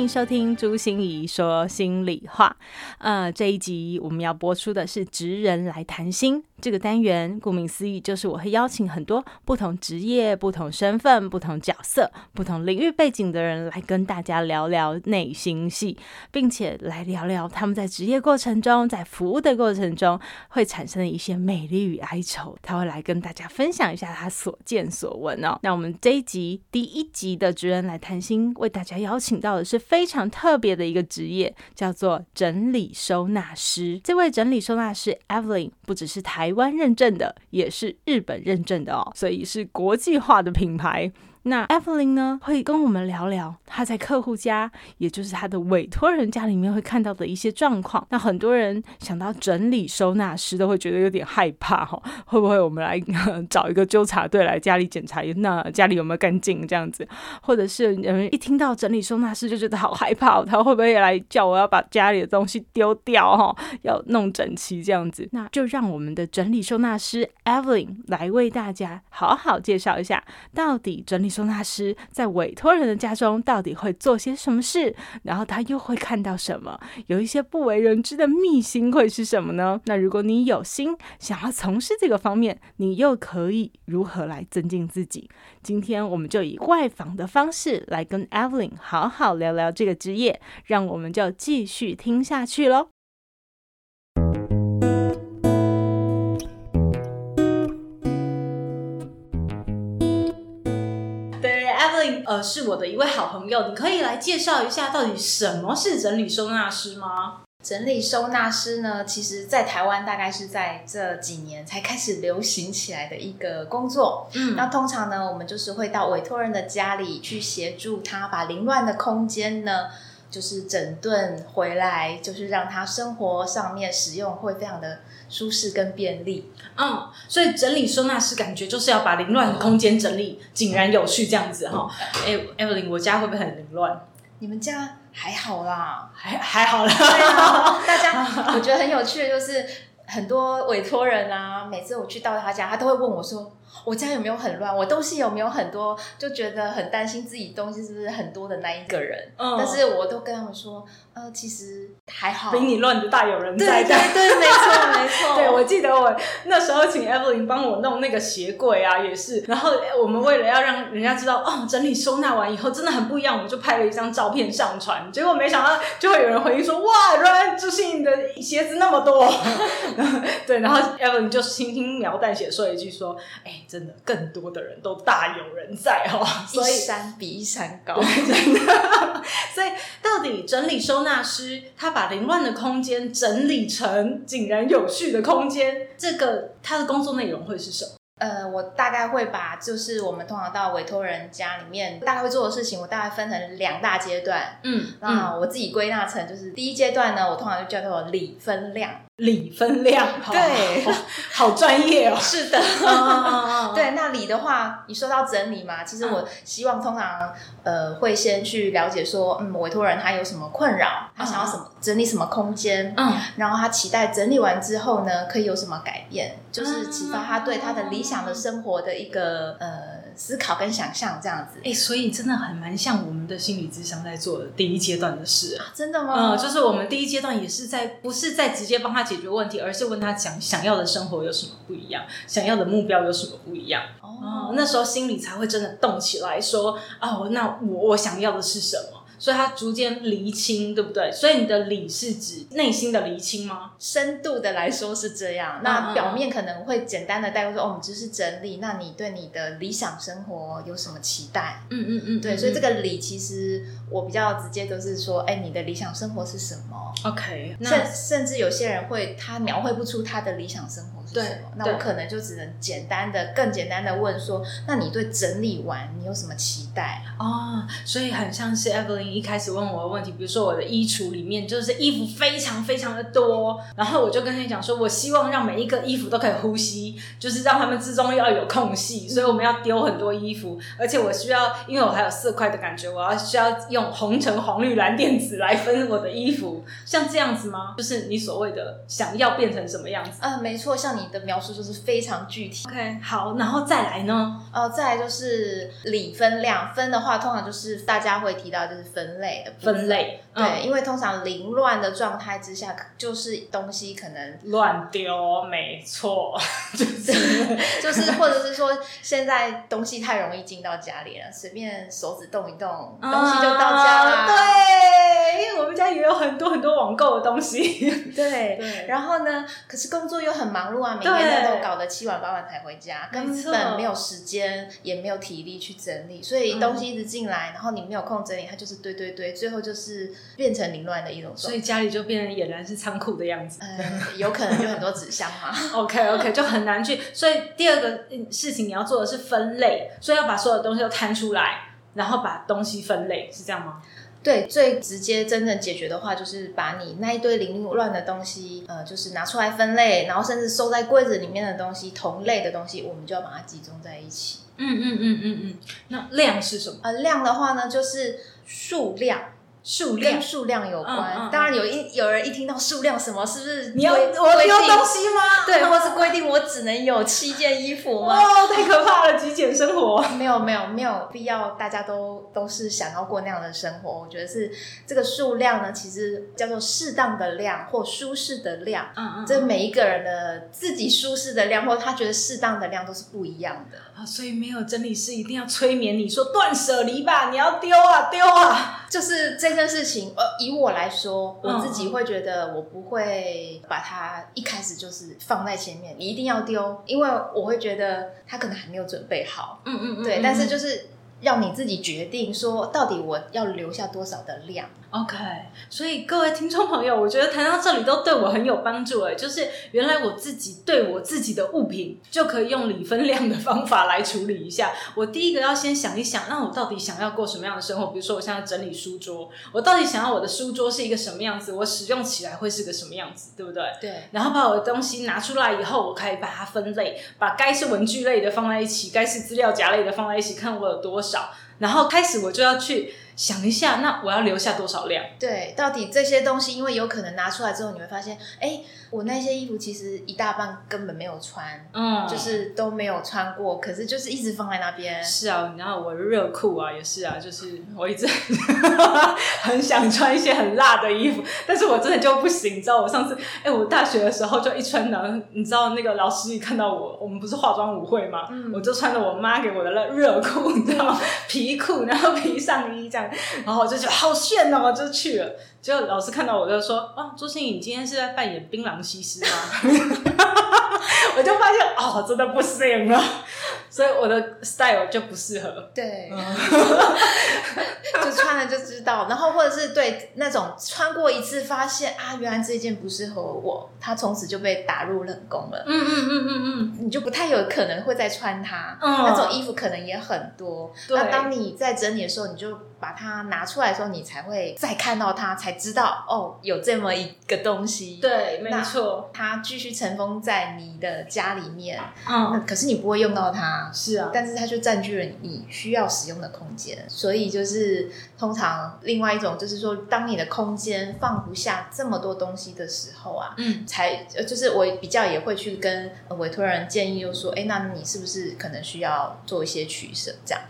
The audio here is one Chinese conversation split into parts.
欢迎收听朱心怡说心里话。呃，这一集我们要播出的是“职人来谈心”。这个单元顾名思义，就是我会邀请很多不同职业、不同身份、不同角色、不同领域背景的人来跟大家聊聊内心戏，并且来聊聊他们在职业过程中、在服务的过程中会产生的一些美丽与哀愁。他会来跟大家分享一下他所见所闻哦。那我们这一集第一集的职人来谈心，为大家邀请到的是非常特别的一个职业，叫做整理收纳师。这位整理收纳师 Evelyn 不只是台。台湾认证的，也是日本认证的哦，所以是国际化的品牌。那 Evelyn 呢，会跟我们聊聊她在客户家，也就是她的委托人家里面会看到的一些状况。那很多人想到整理收纳师，都会觉得有点害怕哈，会不会我们来 找一个纠察队来家里检查，那家里有没有干净这样子？或者是人一听到整理收纳师就觉得好害怕，他会不会来叫我要把家里的东西丢掉哈，要弄整齐这样子？那就让我们的整理收纳师 Evelyn 来为大家好好介绍一下，到底整理。收纳师在委托人的家中到底会做些什么事？然后他又会看到什么？有一些不为人知的秘辛会是什么呢？那如果你有心想要从事这个方面，你又可以如何来增进自己？今天我们就以外访的方式来跟 Evelyn 好好聊聊这个职业，让我们就继续听下去喽。呃，是我的一位好朋友，你可以来介绍一下到底什么是整理收纳师吗？整理收纳师呢，其实在台湾大概是在这几年才开始流行起来的一个工作。嗯，那通常呢，我们就是会到委托人的家里去协助他把凌乱的空间呢，就是整顿回来，就是让他生活上面使用会非常的舒适跟便利。嗯，所以整理收纳师感觉就是要把凌乱的空间整理井然有序这样子哈。哎，Evelyn，我家会不会很凌乱？你们家还好啦，还还好啦。对啊，大家我觉得很有趣的就是很多委托人啊，每次我去到他家，他都会问我说。我家有没有很乱？我东西有没有很多？就觉得很担心自己东西是不是很多的那一个人。嗯，但是我都跟他们说，呃，其实还好，比你乱的大有人在。对对对，没错没错。对，我记得我那时候请 Evelyn 帮我弄那个鞋柜啊，也是。然后我们为了要让人家知道，哦，整理收纳完以后真的很不一样，我们就拍了一张照片上传。结果没想到就会有人回应说，哇，原来就是你的鞋子那么多。对，然后 Evelyn 就轻轻描淡写说一句说，哎。真的，更多的人都大有人在哦，所以一山比一山高，真的。所以，到底整理收纳师他把凌乱的空间整理成井然有序的空间，这个他的工作内容会是什么？呃，我大概会把就是我们通常到委托人家里面大概会做的事情，我大概分成两大阶段。嗯，那我自己归纳成就是第一阶段呢，我通常就叫做理分量。理分量，对，好专业哦。是的，对。那理的话，你说到整理嘛，其实我希望通常呃会先去了解说，嗯，委托人他有什么困扰，他想要什么整理什么空间，嗯，然后他期待整理完之后呢，可以有什么改变，就是启发他对他的理想的生活的一个呃。思考跟想象这样子，哎、欸，所以真的很蛮像我们的心理智商在做的第一阶段的事啊。真的吗？嗯，就是我们第一阶段也是在，不是在直接帮他解决问题，而是问他想想要的生活有什么不一样，想要的目标有什么不一样。哦、嗯，那时候心里才会真的动起来，说，哦，那我我想要的是什么？所以它逐渐厘清，对不对？所以你的理是指内心的厘清吗？深度的来说是这样。那表面可能会简单的带过说，哦，我们只是整理。那你对你的理想生活有什么期待？嗯嗯嗯。对，所以这个理其实我比较直接都是说，哎，你的理想生活是什么？OK。甚甚至有些人会他描绘不出他的理想生活。是什么？那我可能就只能简单的、更简单的问说：那你对整理完你有什么期待？哦，所以很像是 Evelyn 一开始问我的问题，比如说我的衣橱里面就是衣服非常非常的多，然后我就跟他讲说，我希望让每一个衣服都可以呼吸，就是让他们之中要有空隙，所以我们要丢很多衣服，而且我需要，因为我还有色块的感觉，我要需要用红橙黄绿蓝靛紫来分我的衣服，像这样子吗？就是你所谓的想要变成什么样子？嗯、呃，没错，像你的描述就是非常具体。OK，好，然后再来呢？哦、呃，再来就是理分量，分的话通常就是大家会提到就是分类的分类，对，嗯、因为通常凌乱的状态之下，就是东西可能乱丢，没错，就是 就是或者是说现在东西太容易进到家里了，随便手指动一动，嗯、东西就到家了。对，因为我们家也有很多很多网购的东西。对 对，然后呢，可是工作又很忙碌啊，每天都搞得七晚八晚才回家，根本没有时间，也没有体力去整理，所以东西一直进来，然后你没有空整理，它就是堆堆堆，最后就是变成凌乱的一种所以家里就变成俨然是仓库的样子。嗯，有可能就很多纸箱嘛。OK OK，就很难去。所以第二个事情你要做的是分类，所以要把所有东西都摊出来，然后把东西分类，是这样吗？对，最直接真正解决的话，就是把你那一堆零乱的东西，呃，就是拿出来分类，然后甚至收在柜子里面的东西，同类的东西，我们就要把它集中在一起。嗯嗯嗯嗯嗯。那量是什么？呃，量的话呢，就是数量。数量跟数量有关，嗯嗯、当然有一有人一听到数量什么，是不是你要我丢东西吗？对，或是规定我只能有七件衣服吗？哦，太可怕了，极简生活。没有没有没有必要，大家都都是想要过那样的生活。我觉得是这个数量呢，其实叫做适当的量或舒适的量。嗯嗯，这每一个人的自己舒适的量或他觉得适当的量都是不一样的啊。所以没有整理师一定要催眠你说断舍离吧，你要丢啊丢啊，就是这。件事情，呃，以我来说，我自己会觉得，我不会把它一开始就是放在前面，你一定要丢，因为我会觉得他可能还没有准备好。嗯嗯嗯，对，但是就是要你自己决定说，到底我要留下多少的量。OK，所以各位听众朋友，我觉得谈到这里都对我很有帮助诶，就是原来我自己对我自己的物品就可以用理分量的方法来处理一下。我第一个要先想一想，那我到底想要过什么样的生活？比如说我现在整理书桌，我到底想要我的书桌是一个什么样子？我使用起来会是个什么样子？对不对？对。然后把我的东西拿出来以后，我可以把它分类，把该是文具类的放在一起，该是资料夹类的放在一起，看我有多少。然后开始我就要去。想一下，那我要留下多少量？对，到底这些东西，因为有可能拿出来之后，你会发现，哎。我那些衣服其实一大半根本没有穿，嗯，就是都没有穿过，可是就是一直放在那边。是啊，然后我的热裤啊也是啊，就是我一直很想穿一些很辣的衣服，但是我真的就不行，你知道？我上次哎、欸，我大学的时候就一穿呢，你知道那个老师一看到我，我们不是化妆舞会嘛，嗯、我就穿着我妈给我的热裤，你知道吗？皮裤，然后皮上衣这样，然后我就觉得好炫哦，我就去了。结果老师看到我就说：“哦，朱星，你今天是在扮演槟榔西施吗？” 我就发现哦，真的不行了，所以我的 style 就不适合。对，就穿了就知道。然后或者是对那种穿过一次，发现啊，原来这件不适合我，它从此就被打入冷宫了。嗯嗯嗯嗯嗯，你就不太有可能会再穿它。嗯，那种衣服可能也很多。对，那当你在整理的时候，你就把它拿出来的时候，你才会再看到它，才知道哦，有这么一个东西。对，没错，它继续尘封在你的家里面。嗯，可是你不会用到它。是啊，但是它就占据了你需要使用的空间。所以就是通常另外一种就是说，当你的空间放不下这么多东西的时候啊，嗯，才就是我比较也会去跟委托人建议，就说，哎，那你是不是可能需要做一些取舍？这样。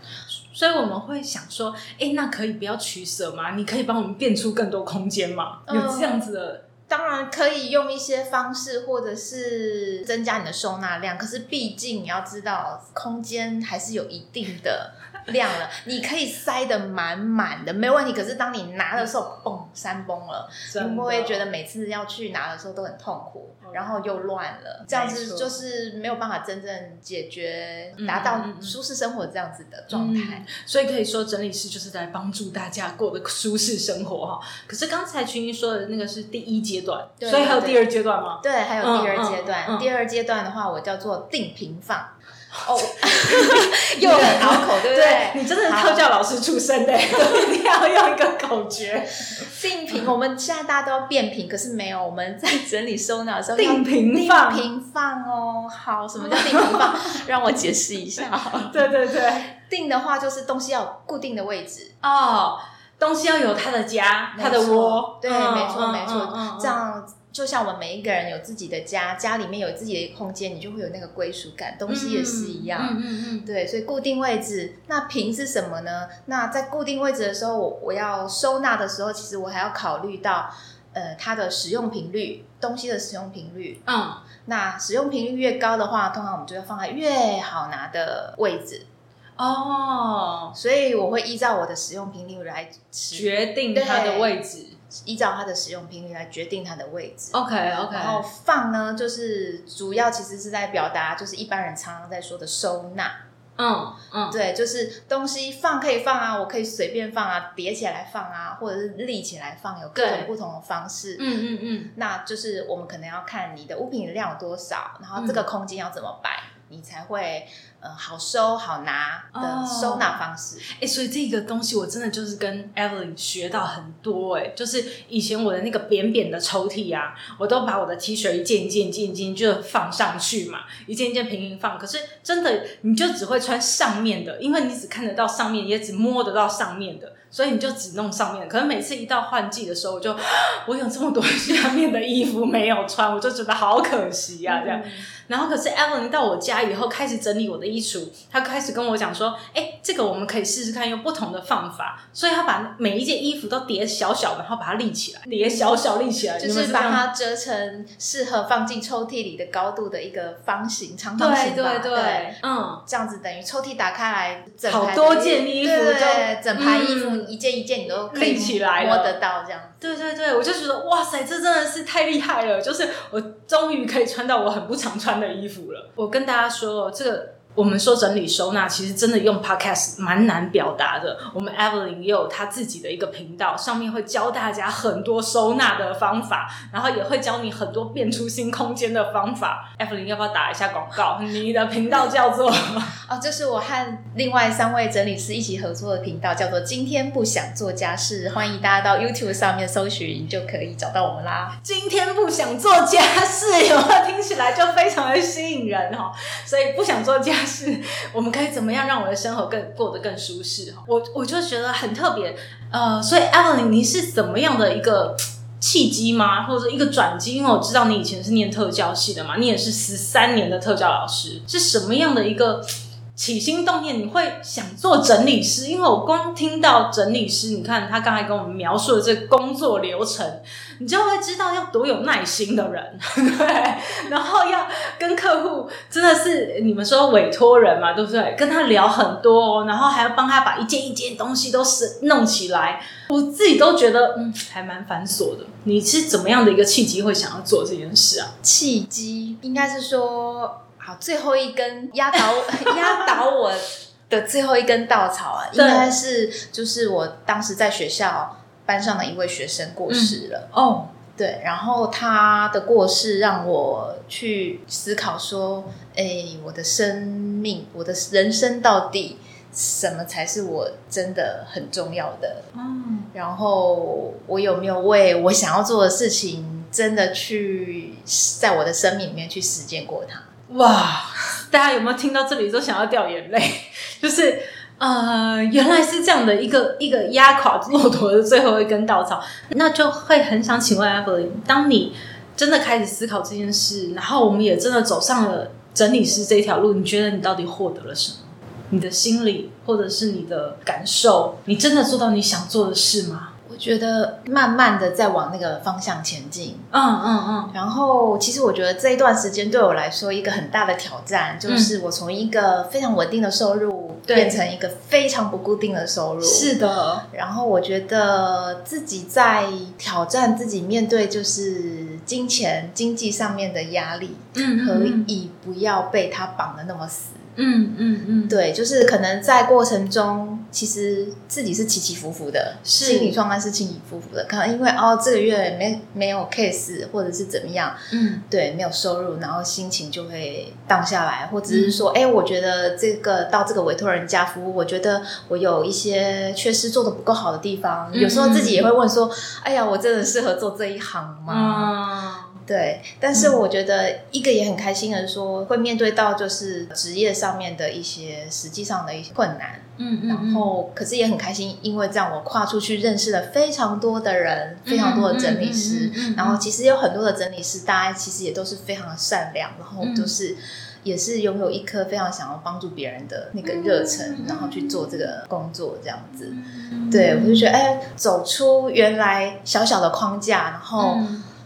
所以我们会想说，哎，那可以不要取舍吗？你可以帮我们变出更多空间吗？有这样子的？当然可以用一些方式，或者是增加你的收纳量。可是毕竟你要知道，空间还是有一定的量了。你可以塞得满满的，没问题。可是当你拿的时候，嘣。山崩了，你不会觉得每次要去拿的时候都很痛苦，然后又乱了，这样子就是没有办法真正解决，达到舒适生活这样子的状态。嗯、所以可以说，整理师就是在帮助大家过得舒适生活哈。可是刚才群英说的那个是第一阶段，对所以还有第二阶段吗？对，还有第二阶段。第二阶段的话，我叫做定频放。哦，又很拗口，对不对？你真的是特教老师出身的，一定要用一个口诀。定频，我们现在大家都要变频，可是没有，我们在整理收纳的时候定频放，定频放哦。好，什么叫定频放？让我解释一下。对对对，定的话就是东西要有固定的位置哦，东西要有它的家，它的窝。对，没错没错，这样。就像我们每一个人有自己的家，家里面有自己的空间，你就会有那个归属感。东西也是一样，嗯嗯嗯，对，所以固定位置。那频是什么呢？那在固定位置的时候，我我要收纳的时候，其实我还要考虑到，呃，它的使用频率，东西的使用频率。嗯，那使用频率越高的话，通常我们就要放在越好拿的位置。哦，所以我会依照我的使用频率来决定它的位置。依照它的使用频率来决定它的位置。OK OK。然后放呢，就是主要其实是在表达，就是一般人常常在说的收纳。嗯嗯，对，就是东西放可以放啊，我可以随便放啊，叠起来放啊，或者是立起来放，有各种不同的方式。嗯嗯嗯。那就是我们可能要看你的物品的量有多少，然后这个空间要怎么摆，你才会。呃，好收好拿的收纳方式，哎、oh. 欸，所以这个东西我真的就是跟 Evelyn 学到很多，哎，就是以前我的那个扁扁的抽屉啊，我都把我的 T 恤一件一件一件一件就放上去嘛，一件一件平平放。可是真的，你就只会穿上面的，因为你只看得到上面，也只摸得到上面的，所以你就只弄上面。可是每次一到换季的时候，我就 我有这么多 下面的衣服没有穿，我就觉得好可惜啊，这样。嗯然后可是 Evelyn 到我家以后开始整理我的衣橱，他开始跟我讲说：“哎，这个我们可以试试看用不同的方法。”所以他把每一件衣服都叠小小的，然后把它立起来，叠小小立起来，就是把它折成适合放进抽屉里的高度的一个方形长方形吧。对对对，嗯，这样子等于抽屉打开来，整好多件衣服，对，整排衣服一件一件你都可以起来摸得到，这样。对对对，我就觉得哇塞，这真的是太厉害了！就是我终于可以穿到我很不常穿的衣服了。我跟大家说，这个。我们说整理收纳，其实真的用 Podcast 蛮难表达的。我们 Evelyn 也有她自己的一个频道，上面会教大家很多收纳的方法，然后也会教你很多变出新空间的方法。Evelyn 要不要打一下广告？你的频道叫做 哦，这是我和另外三位整理师一起合作的频道，叫做“今天不想做家事”。欢迎大家到 YouTube 上面搜寻，就可以找到我们啦。今天不想做家事，有没有听起来就非常的吸引人哦？所以不想做家。是，我们可以怎么样让我的生活更过得更舒适？我我就觉得很特别，呃，所以 Evelyn，你是怎么样的一个契机吗？或者一个转机？因为我知道你以前是念特教系的嘛，你也是十三年的特教老师，是什么样的一个起心动念？你会想做整理师？因为我光听到整理师，你看他刚才跟我们描述的这工作流程。你就会知道要多有耐心的人，对，然后要跟客户真的是你们说委托人嘛，对不对？跟他聊很多，然后还要帮他把一件一件东西都是弄起来，我自己都觉得嗯，还蛮繁琐的。你是怎么样的一个契机会想要做这件事啊？契机应该是说，好，最后一根压倒 压倒我的最后一根稻草啊，对应该是就是我当时在学校。班上的一位学生过世了。嗯、哦，对，然后他的过世让我去思考说，哎，我的生命，我的人生到底什么才是我真的很重要的？嗯，然后我有没有为我想要做的事情，真的去在我的生命里面去实践过它？哇，大家有没有听到这里都想要掉眼泪？就是。呃，原来是这样的一个 一个压垮骆驼的最后一根稻草，那就会很想请问阿弗林当你真的开始思考这件事，然后我们也真的走上了整理师这条路，你觉得你到底获得了什么？你的心理或者是你的感受，你真的做到你想做的事吗？我觉得慢慢的在往那个方向前进。嗯嗯嗯。然后，其实我觉得这一段时间对我来说一个很大的挑战，就是我从一个非常稳定的收入变成一个非常不固定的收入。是的。然后我觉得自己在挑战自己面对就是金钱经济上面的压力，嗯，可以不要被它绑的那么死。嗯嗯嗯，对，就是可能在过程中，其实自己是起起伏伏的，是。心理状态是起起伏伏的。可能因为哦，这个月没没有 case，或者是怎么样，嗯，对，没有收入，然后心情就会荡下来，或者是说，哎、嗯，我觉得这个到这个委托人家服务，我觉得我有一些缺失，做的不够好的地方，嗯、有时候自己也会问说，哎呀，我真的适合做这一行吗？嗯对，但是我觉得一个也很开心的是说，会面对到就是职业上面的一些实际上的一些困难，嗯，嗯，然后可是也很开心，因为这样我跨出去认识了非常多的人，非常多的整理师，然后其实有很多的整理师，大家其实也都是非常的善良，然后就是也是拥有一颗非常想要帮助别人的那个热忱，然后去做这个工作这样子。对，我就觉得哎，走出原来小小的框架，然后。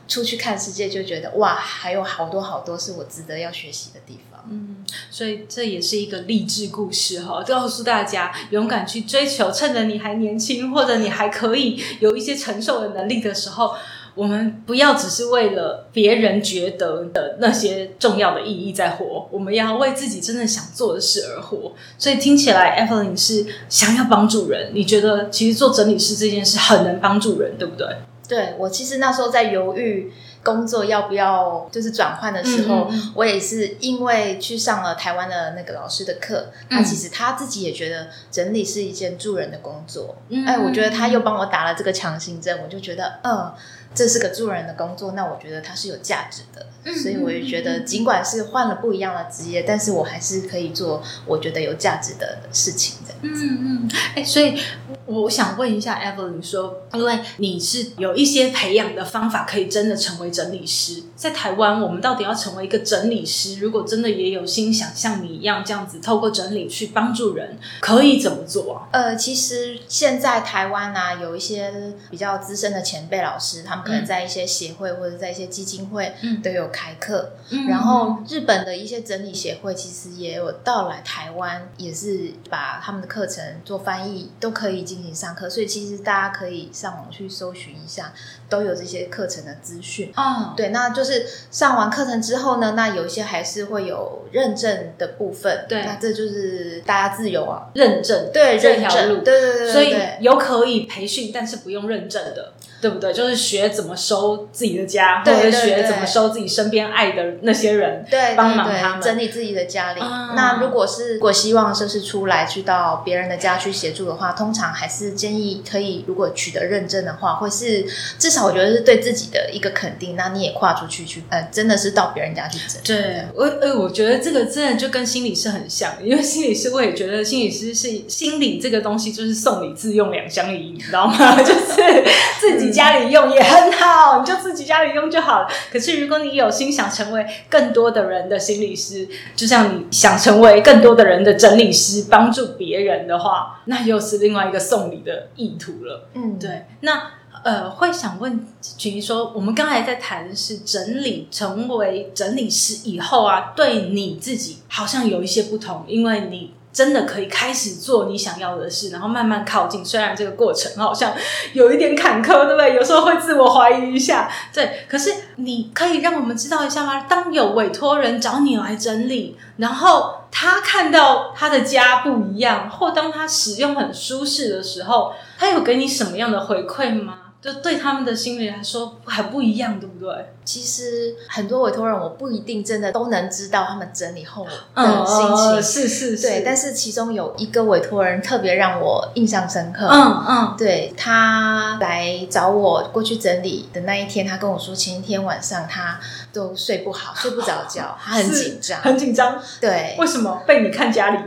出去看世界，就觉得哇，还有好多好多是我值得要学习的地方。嗯，所以这也是一个励志故事哈，告诉大家勇敢去追求，趁着你还年轻，或者你还可以有一些承受的能力的时候，我们不要只是为了别人觉得的那些重要的意义在活，我们要为自己真正想做的事而活。所以听起来，Evelyn 是想要帮助人，你觉得其实做整理师这件事很能帮助人，对不对？对，我其实那时候在犹豫工作要不要就是转换的时候，嗯、我也是因为去上了台湾的那个老师的课，他、嗯、其实他自己也觉得整理是一件助人的工作。嗯、哎，我觉得他又帮我打了这个强心针，我就觉得，嗯。这是个助人的工作，那我觉得它是有价值的，嗯、所以我也觉得，尽管是换了不一样的职业，但是我还是可以做我觉得有价值的事情的。嗯嗯，哎，所以我想问一下 Evelyn 说，因为你是有一些培养的方法，可以真的成为整理师，在台湾，我们到底要成为一个整理师，如果真的也有心想像你一样这样子，透过整理去帮助人，可以怎么做啊？呃，其实现在台湾啊，有一些比较资深的前辈老师，他们。可能在一些协会或者在一些基金会都有开课，嗯、然后日本的一些整理协会其实也有到来台湾，也是把他们的课程做翻译，都可以进行上课。所以其实大家可以上网去搜寻一下，都有这些课程的资讯。哦，对，那就是上完课程之后呢，那有一些还是会有认证的部分。对，那这就是大家自由啊，认证对这条路，对对对对，所以有可以培训，但是不用认证的。对不对？就是学怎么收自己的家，或者学怎么收自己身边爱的那些人，对，帮忙他们整理自己的家里。嗯、那如果是如果希望就是出来去到别人的家去协助的话，通常还是建议可以，如果取得认证的话，会是至少我觉得是对自己的一个肯定。那你也跨出去去，呃，真的是到别人家去整理。对，我呃，我觉得这个真的就跟心理师很像，因为心理师我也觉得心理师是心理这个东西就是送礼自用两相宜，你知道吗？就是自己。家里用也很好，你就自己家里用就好了。可是如果你有心想成为更多的人的心理师，就像你想成为更多的人的整理师，帮助别人的话，那又是另外一个送礼的意图了。嗯，对。那呃，会想问君说，我们刚才在谈的是整理，成为整理师以后啊，对你自己好像有一些不同，因为你。真的可以开始做你想要的事，然后慢慢靠近。虽然这个过程好像有一点坎坷，对不对？有时候会自我怀疑一下，对。可是你可以让我们知道一下吗？当有委托人找你来整理，然后他看到他的家不一样，或当他使用很舒适的时候，他有给你什么样的回馈吗？就对他们的心理来说还不一样，对不对？其实很多委托人，我不一定真的都能知道他们整理后的心情，嗯、是是是。对，但是其中有一个委托人特别让我印象深刻。嗯嗯，对，他来找我过去整理的那一天，他跟我说，前一天晚上他都睡不好，睡不着觉，他很紧张，很紧张。对，为什么被你看家里？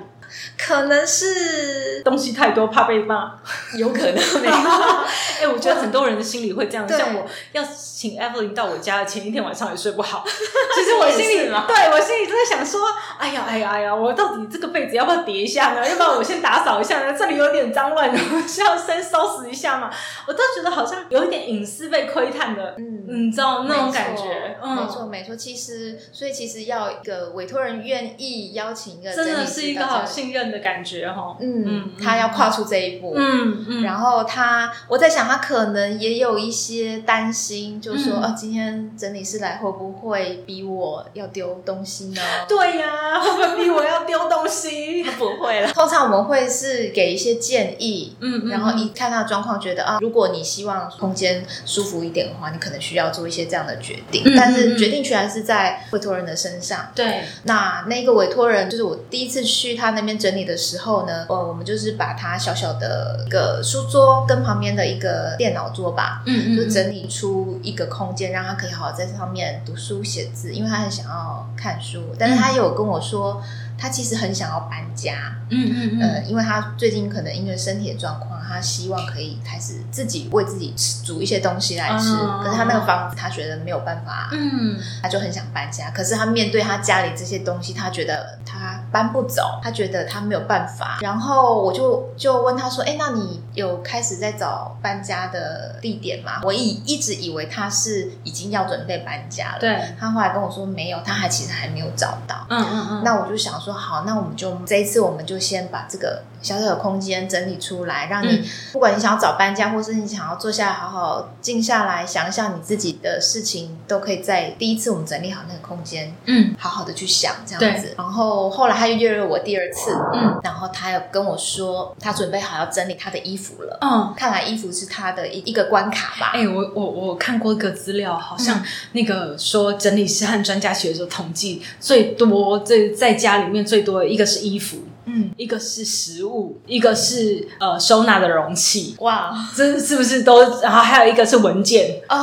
可能是东西太多怕被骂，有可能没有。哎、欸，我觉得很多人的心里会这样。像我要请 Evelyn 到我家的前一天晚上也睡不好。其实我心里，对我心里就在想说，哎呀，哎呀，哎呀，我到底这个被子要不要叠一下呢？要不要我先打扫一下呢？这里有点脏乱，我需要先收拾一下嘛。我都觉得好像有一点隐私被窥探的，嗯，你知道那种感觉。嗯没错，没错。其实，所以其实要一个委托人愿意邀请一个，真的是一个好信任的感觉哈。嗯，他要跨出这一步。嗯嗯。然后他，我在想，他可能也有一些担心，就是说，啊，今天整理师来会不会逼我要丢东西呢？对呀，会不会逼我要丢东西？不会了。通常我们会是给一些建议，嗯，然后一看他的状况，觉得啊，如果你希望空间舒服一点的话，你可能需要做一些这样的决定。但是决定权还是在委托人的身上。对。那那个委托人，就是我第一次去他那边整理的时候呢，呃，我们就是把他小小的一个书桌跟旁边的一个电脑桌吧，嗯嗯，就整理出一个空间，让他可以好好在上面读书写字，因为他很想要看书，但是他有跟我说。他其实很想要搬家，嗯嗯嗯，呃，因为他最近可能因为身体的状况，他希望可以开始自己为自己吃煮一些东西来吃。哦、可是他那个房子，他觉得没有办法，嗯，他就很想搬家。可是他面对他家里这些东西，他觉得他搬不走，他觉得他没有办法。然后我就就问他说：“哎，那你有开始在找搬家的地点吗？”我以一直以为他是已经要准备搬家了。对，他后来跟我说没有，他还其实还没有找到。嗯嗯嗯，那我就想说。说好，那我们就这一次，我们就先把这个小小的空间整理出来，让你、嗯、不管你想要找搬家，或是你想要坐下来好好静下来想一想你自己的事情，都可以在第一次我们整理好那个空间，嗯，好好的去想这样子。然后后来他又约了我第二次，嗯，然后他又跟我说他准备好要整理他的衣服了，嗯，看来衣服是他的一一个关卡吧。哎、欸，我我我看过一个资料，好像那个说整理师和专家学的时候统计最多最在家里面。最多的一个是衣服，嗯，一个是食物，一个是呃收纳的容器。哇，这是不是都？然后还有一个是文件啊，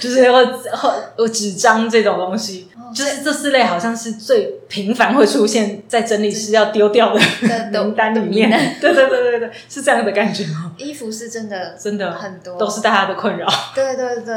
就是或或或纸张这种东西。就是这四类好像是最频繁会出现在整理师要丢掉的名单里面。对对对对对，是这样的感觉吗？衣服是真的真的很多，都是大家的困扰。对对对，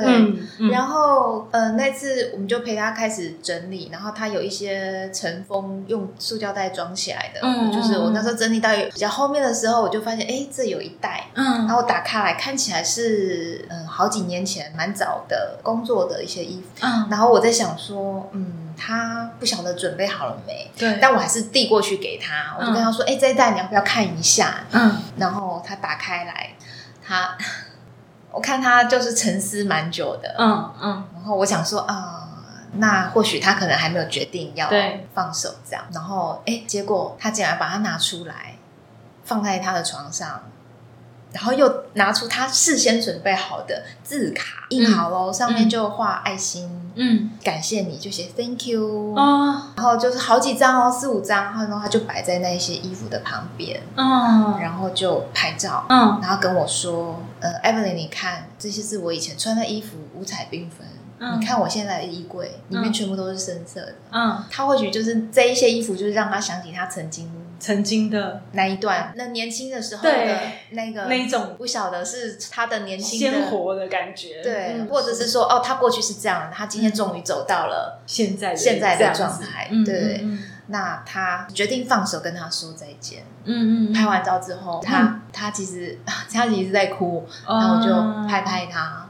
嗯。然后呃，那次我们就陪他开始整理，然后他有一些尘封用塑胶袋装起来的，嗯，就是我那时候整理到比较后面的时候，我就发现哎，这有一袋，嗯，然后打开来看起来是嗯好几年前蛮早的工作的一些衣服，嗯，然后我在想说嗯。嗯，他不晓得准备好了没？对，但我还是递过去给他，我就跟他说：“哎、嗯，这一袋你要不要看一下？”嗯，然后他打开来，他我看他就是沉思蛮久的，嗯嗯，然后我想说啊、呃，那或许他可能还没有决定要放手这样，然后哎，结果他竟然把它拿出来放在他的床上。然后又拿出他事先准备好的字卡，印好喽，嗯、上面就画爱心，嗯，感谢你，就写 Thank you，哦，然后就是好几张哦，四五张，然后他就摆在那些衣服的旁边，哦，然后就拍照，嗯，然后跟我说，呃，Evelyn，你看，这些是我以前穿的衣服，五彩缤纷。你看我现在的衣柜里面全部都是深色的，嗯，他或许就是这一些衣服，就是让他想起他曾经曾经的那一段，那年轻的时候的那个那一种，不晓得是他的年轻鲜活的感觉，对，或者是说哦，他过去是这样，他今天终于走到了现在现在的状态，对，那他决定放手跟他说再见，嗯嗯，拍完照之后，他他其实他其实在哭，然后就拍拍他。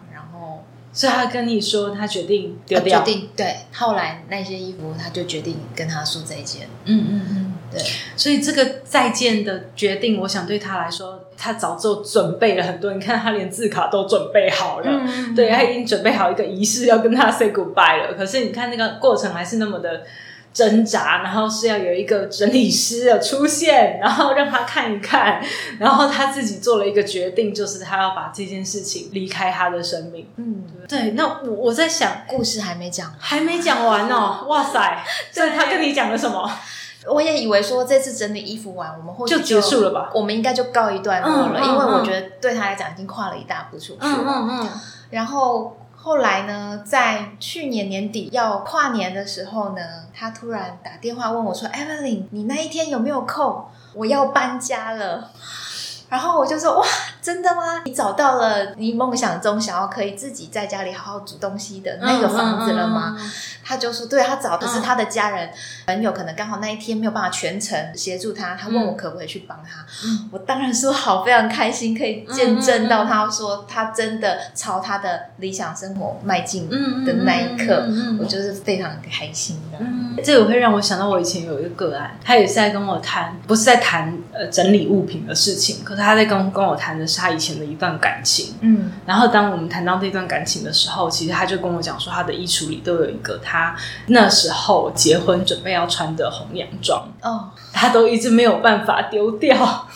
所以他跟你说，他决定丢掉。决定对，后来那些衣服，他就决定跟他说再见。嗯嗯嗯，对。所以这个再见的决定，我想对他来说，他早就准备了很多。你看，他连字卡都准备好了。嗯，对，他已经准备好一个仪式要跟他 say goodbye 了。可是你看那个过程还是那么的。挣扎，然后是要有一个整理师的出现，然后让他看一看，然后他自己做了一个决定，就是他要把这件事情离开他的生命。嗯，对。那我我在想，故事还没讲，还没讲完哦。哇塞！所以他跟你讲了什么？我也以为说这次整理衣服完，我们或许就结束了吧？我们应该就告一段落了，因为我觉得对他来讲已经跨了一大步出去了。嗯嗯嗯。然后。后来呢，在去年年底要跨年的时候呢，他突然打电话问我说：“Evelyn，你那一天有没有空？我要搬家了。”然后我就说哇，真的吗？你找到了你梦想中想要可以自己在家里好好煮东西的那个房子了吗？嗯嗯嗯、他就说，对，他找的是他的家人。朋友，可能刚好那一天没有办法全程协助他，他问我可不可以去帮他。嗯、我当然说好，非常开心可以见证到他说他真的朝他的理想生活迈进的那一刻，我就是非常开心的。嗯、这个会让我想到我以前有一个个案，他也是在跟我谈，不是在谈呃整理物品的事情，可是。他在跟跟我谈的是他以前的一段感情，嗯，然后当我们谈到这段感情的时候，其实他就跟我讲说，他的衣橱里都有一个他那时候结婚准备要穿的红洋装，哦，他都一直没有办法丢掉。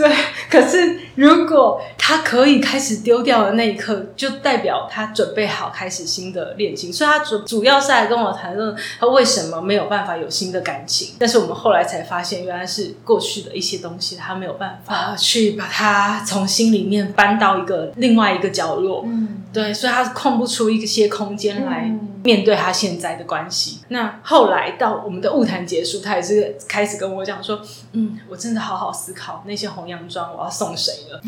对，可是如果他可以开始丢掉的那一刻，就代表他准备好开始新的恋情。所以，他主主要是来跟我谈论他为什么没有办法有新的感情。但是我们后来才发现，原来是过去的一些东西，他没有办法去把它从心里面搬到一个另外一个角落。嗯，对，所以他空不出一些空间来面对他现在的关系。嗯、那后来到我们的物谈结束，他也是开始跟我讲说：“嗯，我真的好好思考那些红洋装我要送谁了。”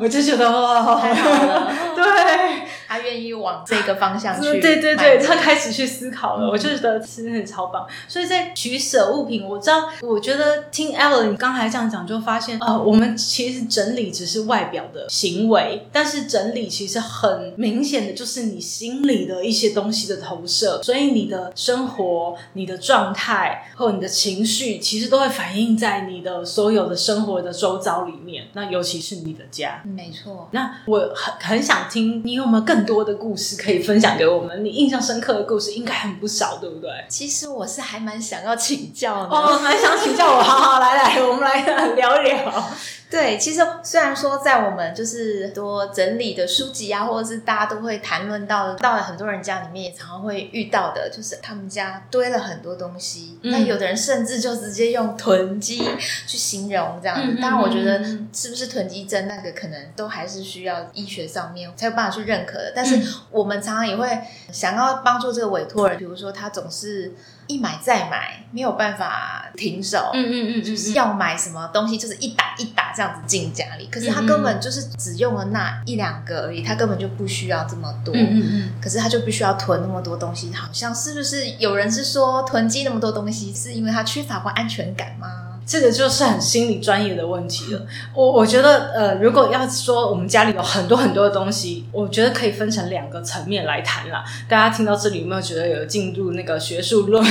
我就觉得哇，太好了，对，他愿意往这个方向去，对对对，他开始去思考了，嗯、我就觉得真的很超棒。所以在取舍物品，我知道，我觉得听 Evelyn 你刚才这样讲，就发现呃，我们其实整理只是外表的行为，但是整理其实很明显的就是你心里的一些东西的投射，所以你的生活、你的状态或你的情绪，其实都会反映在你的所有的生活的周遭里面。那尤其是你的家，没错。那我很很想听，你有没有更多的故事可以分享给我们？你印象深刻的故事应该很不少，对不对？其实我是还蛮想要请教的，哦，蛮想请教我。好好，来来，我们来聊一聊。对，其实虽然说在我们就是多整理的书籍啊，或者是大家都会谈论到的，到了很多人家里面也常常会遇到的，就是他们家堆了很多东西。那、嗯、有的人甚至就直接用囤积去形容这样子。嗯、当然，我觉得是不是囤积症那个可能都还是需要医学上面才有办法去认可的。但是我们常常也会想要帮助这个委托人，比如说他总是。一买再买，没有办法停手。嗯嗯嗯，就是要买什么东西，就是一打一打这样子进家里。可是他根本就是只用了那一两个而已，他根本就不需要这么多。嗯嗯嗯。可是他就必须要囤那么多东西，好像是不是有人是说囤积那么多东西，是因为他缺乏过安全感吗？这个就是很心理专业的问题了。我我觉得，呃，如果要说我们家里有很多很多的东西，我觉得可以分成两个层面来谈啦。大家听到这里有没有觉得有进入那个学术论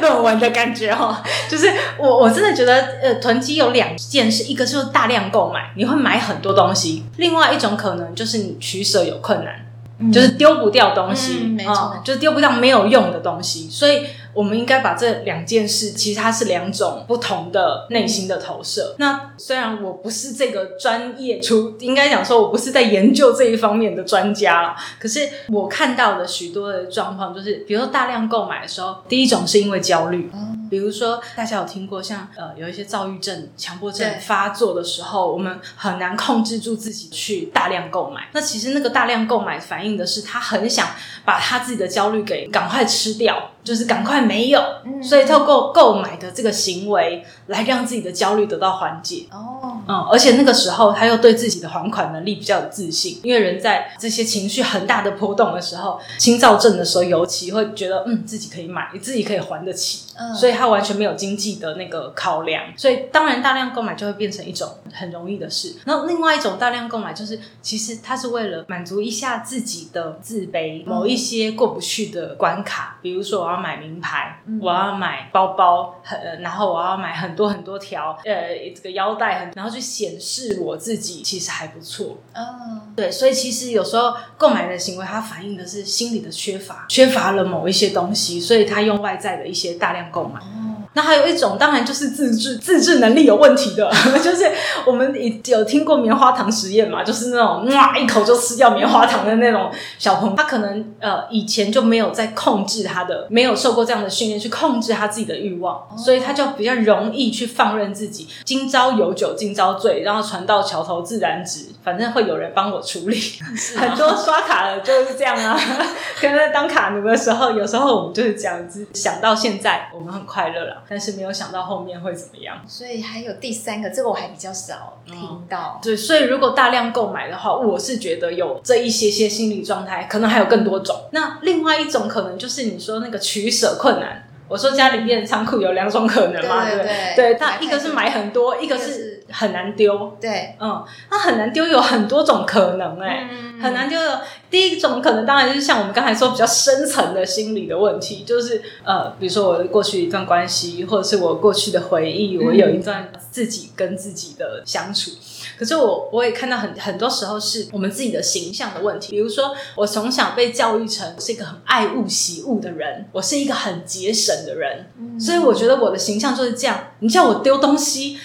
论文的感觉哈？就是我我真的觉得，呃，囤积有两件事，一个就是大量购买，你会买很多东西；另外一种可能就是你取舍有困难，嗯、就是丢不掉东西，嗯、没错、嗯，就是丢不掉没有用的东西，所以。我们应该把这两件事，其实它是两种不同的内心的投射。嗯、那虽然我不是这个专业出，应该讲说我不是在研究这一方面的专家，可是我看到的许多的状况，就是比如说大量购买的时候，第一种是因为焦虑，嗯、比如说大家有听过像呃有一些躁郁症、强迫症发作的时候，我们很难控制住自己去大量购买。那其实那个大量购买反映的是他很想把他自己的焦虑给赶快吃掉。就是赶快没有，所以透过购买的这个行为来让自己的焦虑得到缓解。哦，嗯，而且那个时候他又对自己的还款能力比较有自信，因为人在这些情绪很大的波动的时候，心躁症的时候尤其会觉得，嗯，自己可以买，自己可以还得起。所以他完全没有经济的那个考量，所以当然大量购买就会变成一种很容易的事。然后另外一种大量购买就是，其实他是为了满足一下自己的自卑，某一些过不去的关卡，比如说我要买名牌，我要买包包，很，然后我要买很多很多条，呃，这个腰带很，然后去显示我自己其实还不错。嗯，对，所以其实有时候购买的行为，它反映的是心理的缺乏，缺乏了某一些东西，所以他用外在的一些大量。购买，那还有一种，当然就是自制自制能力有问题的，就是我们有听过棉花糖实验嘛，就是那种哇一口就吃掉棉花糖的那种小朋友，他可能呃以前就没有在控制他的，没有受过这样的训练去控制他自己的欲望，所以他就比较容易去放任自己，今朝有酒今朝醉，然后船到桥头自然直，反正会有人帮我处理。很多刷卡的就是这样啊，可能当卡奴的时候，有时候我们就是这样子想到现在，我们很快乐了，但是没有想到后面会怎么样。所以还有第三个，这个我还比较少听到。对，所以如果大量购买的话，我是觉得有这一些些心理状态，可能还有更多种。那另外一种可能就是你说那个取舍困难。我说家里面的仓库有两种可能嘛，对不对？对，它一个是买很多，一个是很难丢。对，嗯，那很难丢有很多种可能哎、欸，很难丢的。第一种可能当然就是像我们刚才说比较深层的心理的问题，就是呃，比如说我的过去一段关系，或者是我过去的回忆，我有一段自己跟自己的相处。可是我我也看到很很多时候是我们自己的形象的问题，比如说我从小被教育成是一个很爱物喜物的人，我是一个很节省的人，嗯、所以我觉得我的形象就是这样。你叫我丢东西，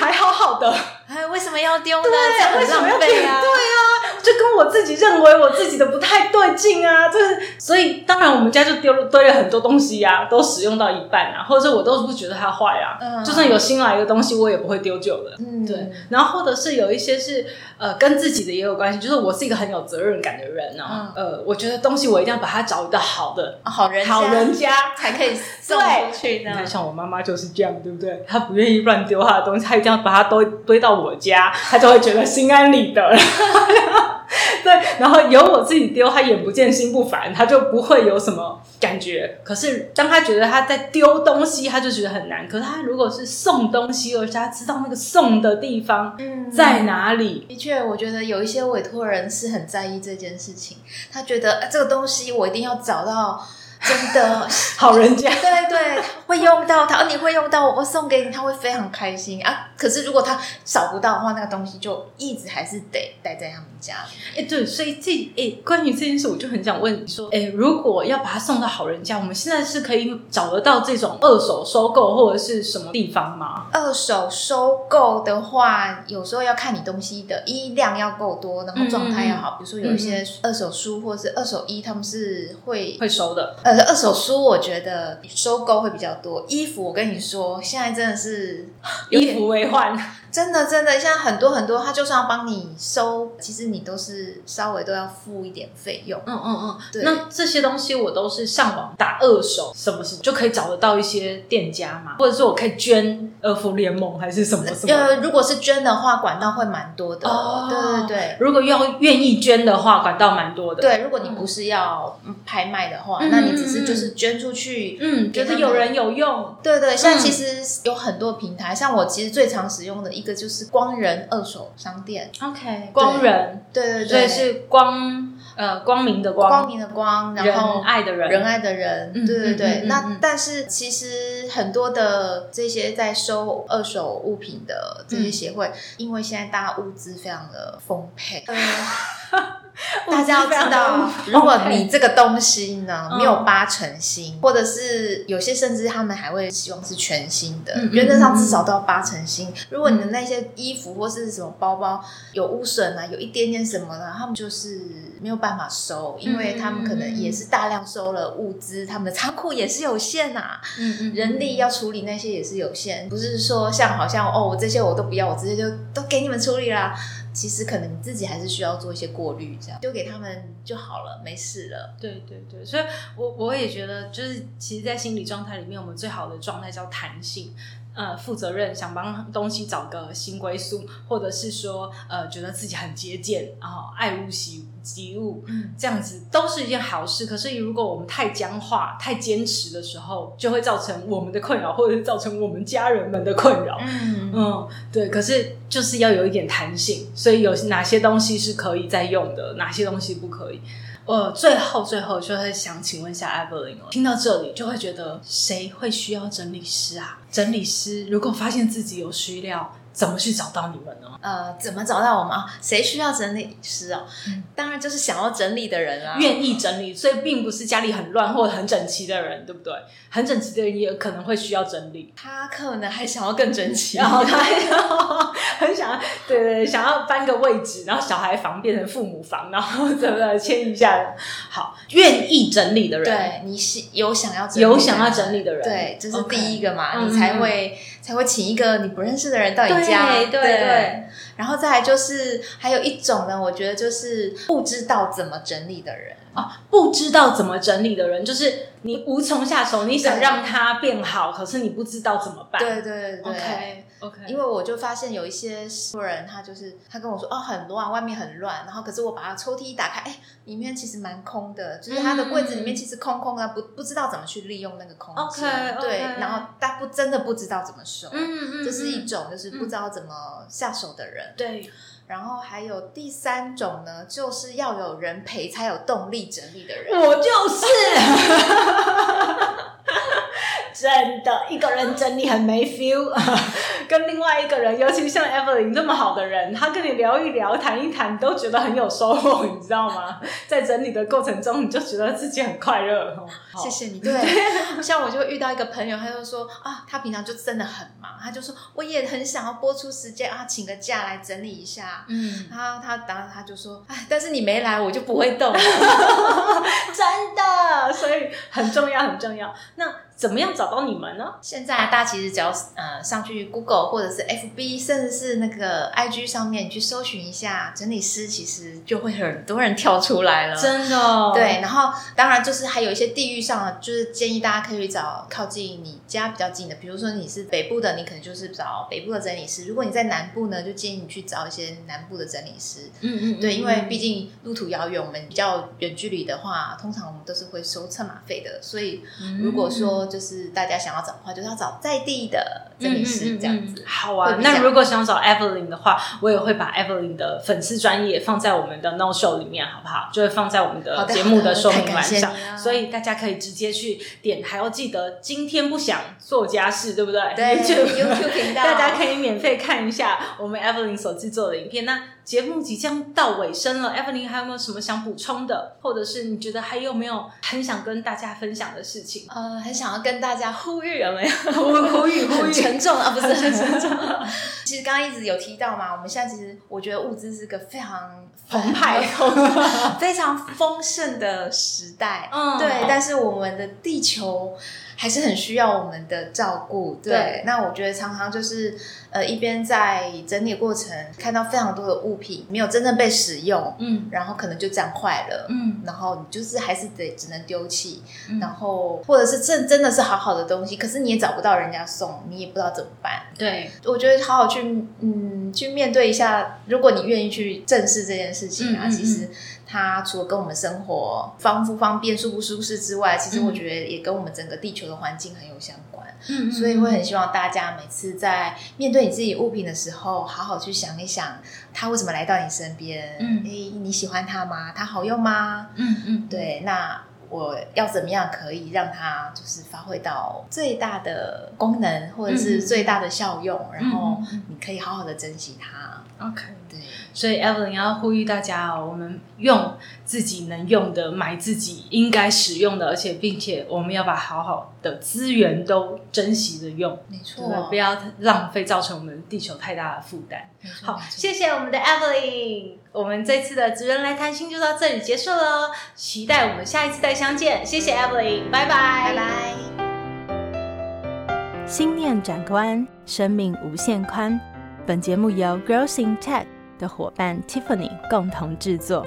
还好好的，哎，为什么要丢呢？对，这样很浪费啊，为什么要丢？对啊。就跟我自己认为我自己的不太对劲啊，就是所以当然我们家就丢了堆了很多东西呀、啊，都使用到一半啊，或者是我都不觉得它坏啊，嗯、就算有新来的东西，我也不会丢旧的，嗯，对。然后或者是有一些是呃跟自己的也有关系，就是我是一个很有责任感的人啊，嗯、呃，我觉得东西我一定要把它找一个好的好人好人家才可以送出去。你看，像我妈妈就是这样，对不对？她不愿意乱丢她的东西，她一定要把它都堆到我家，她就会觉得心安理得。对，然后由我自己丢，他眼不见心不烦，他就不会有什么感觉。可是当他觉得他在丢东西，他就觉得很难。可是他如果是送东西，而且他知道那个送的地方在哪里，的确，我觉得有一些委托人是很在意这件事情。他觉得这个东西我一定要找到。真的 好人家，对对，会用到它，你会用到，我我送给你，他会非常开心啊。可是如果他找不到的话，那个东西就一直还是得待在他们家里。哎、欸，对，所以这哎、欸，关于这件事，我就很想问你说，哎、欸，如果要把它送到好人家，我们现在是可以找得到这种二手收购或者是什么地方吗？二手收购的话，有时候要看你东西的衣量要够多，然后状态要好。嗯、比如说有一些二手书或者是二手衣，他们是会会收的。呃，二手书我觉得收购会比较多。衣服我跟你说，现在真的是衣服为患。真的，真的，现在很多很多，他就算要帮你收，其实你都是稍微都要付一点费用。嗯嗯嗯，对。那这些东西我都是上网打二手，什么什么就可以找得到一些店家嘛，或者说我可以捐儿福联盟还是什么什么。呃，如果是捐的话，管道会蛮多的。哦，对对对。如果要愿意捐的话，管道蛮多的。对，如果你不是要拍卖的话，嗯、那你只是就是捐出去，嗯，觉得有人有用。对对，现在其实有很多平台，嗯、像我其实最常使用的。一个就是光人二手商店，OK，光人，对对对，所以是光呃光明的光，光明的光，然后仁爱的人，仁爱的人，对对对。那但是其实很多的这些在收二手物品的这些协会，因为现在大家物资非常的丰沛。大家要知道，如果你这个东西呢没有八成新，或者是有些甚至他们还会希望是全新的，原则上至少都要八成新。如果你的那些衣服或是什么包包有污损啊，有一点点什么呢，他们就是没有办法收，因为他们可能也是大量收了物资，他们的仓库也是有限呐，嗯嗯，人力要处理那些也是有限，不是说像好像哦，我这些我都不要，我直接就都给你们处理啦。其实可能你自己还是需要做一些过滤，这样丢给他们就好了，没事了。对对对，所以我我也觉得，就是其实，在心理状态里面，我们最好的状态叫弹性。呃，负责任，想帮东西找个新归宿，或者是说，呃，觉得自己很节俭，然后爱物惜及物，嗯，这样子都是一件好事。可是，如果我们太僵化、太坚持的时候，就会造成我们的困扰，或者是造成我们家人们的困扰。嗯嗯，对。可是，就是要有一点弹性，所以有哪些东西是可以再用的，哪些东西不可以。我，最后最后就会想请问一下 Evelyn，听到这里就会觉得谁会需要整理师啊？整理师如果发现自己有需要，怎么去找到你们呢？呃，怎么找到我们啊？谁需要整理师哦？嗯、当然就是想要整理的人啊，愿意整理，所以并不是家里很乱或者很整齐的人，对不对？很整齐的人也可能会需要整理，他可能还想要更整齐，然后他还 很想要，对对对，想要搬个位置，然后小孩房变成父母房，然后怎么迁一下？好，愿意整理的人，对，你是有想要整理有想要整理的人，对，这是第一个嘛你才会、嗯、才会请一个你不认识的人到你家，对对对。然后再来就是还有一种呢，我觉得就是不知道怎么整理的人。啊，不知道怎么整理的人，就是你无从下手，你想让它变好，可是你不知道怎么办？对对对对。Okay. OK，因为我就发现有一些人，他就是他跟我说哦，很乱，外面很乱，然后可是我把他抽屉一打开，哎，里面其实蛮空的，就是他的柜子里面其实空空的，不不知道怎么去利用那个空间。OK，对，然后他不真的不知道怎么收，嗯嗯，这是一种就是不知道怎么下手的人。对，然后还有第三种呢，就是要有人陪才有动力整理的人。我就是。真的，一个人整理很没 feel，跟另外一个人，尤其像 Evelyn 这么好的人，他跟你聊一聊、谈一谈，都觉得很有收获，你知道吗？在整理的过程中，你就觉得自己很快乐。谢谢你。对，像我就遇到一个朋友，他就说啊，他平常就真的很忙，他就说我也很想要播出时间啊，请个假来整理一下。嗯，他他然后他就说，哎，但是你没来，我就不会动了。真的，所以很重要，很重要。那。怎么样找到你们呢？现在大家其实只要呃上去 Google 或者是 FB，甚至是那个 IG 上面去搜寻一下整理师，其实就会很多人跳出来了。真的哦？对，然后当然就是还有一些地域上的，就是建议大家可以找靠近你家比较近的，比如说你是北部的，你可能就是找北部的整理师；如果你在南部呢，就建议你去找一些南部的整理师。嗯，嗯嗯，对，因为毕竟路途遥远，我们比较远距离的话，通常我们都是会收车马费的，所以如果说。就是大家想要找的话，就是要找在地的整理师这样子。嗯嗯嗯、好啊，那如果想找 Evelyn 的话，我也会把 Evelyn 的粉丝专业放在我们的 No Show 里面，好不好？就会放在我们的节目的说明栏上，所以大家可以直接去点。还要记得今天不想做家事，对不对？对，YouTube 频道，大家可以免费看一下我们 Evelyn 所制作的影片。那节目即将到尾声了，Evelyn 还有没有什么想补充的，或者是你觉得还有没有很想跟大家分享的事情？呃，很想要跟大家呼吁有没有？呼吁呼吁，很 沉重啊，不是 很沉重。其实刚刚一直有提到嘛，我们现在其实我觉得物资是个非常澎湃、非常丰盛的时代。嗯，对，但是我们的地球。还是很需要我们的照顾，对。对，那我觉得常常就是，呃，一边在整理过程看到非常多的物品没有真正被使用，嗯，然后可能就这样坏了，嗯，然后你就是还是得只能丢弃，嗯，然后或者是真真的是好好的东西，可是你也找不到人家送，你也不知道怎么办。对，我觉得好好去，嗯，去面对一下，如果你愿意去正视这件事情啊，嗯，其实。它除了跟我们生活方不方便、舒不舒适之外，其实我觉得也跟我们整个地球的环境很有相关。嗯，所以会很希望大家每次在面对你自己物品的时候，好好去想一想，它为什么来到你身边？嗯，诶，你喜欢它吗？它好用吗？嗯嗯，对。那我要怎么样可以让它就是发挥到最大的功能，或者是最大的效用？然后你可以好好的珍惜它。OK，对。所以，Evelyn 要呼吁大家哦，我们用自己能用的，买自己应该使用的，而且并且我们要把好好的资源都珍惜的用，没错，不要浪费，造成我们地球太大的负担。好，谢谢我们的 Evelyn，我们这次的职人来谈心就到这里结束了，期待我们下一次再相见。谢谢 Evelyn，拜拜，拜拜。心念转关，生命无限宽。本节目由 Girls in Tech 的伙伴 Tiffany 共同制作。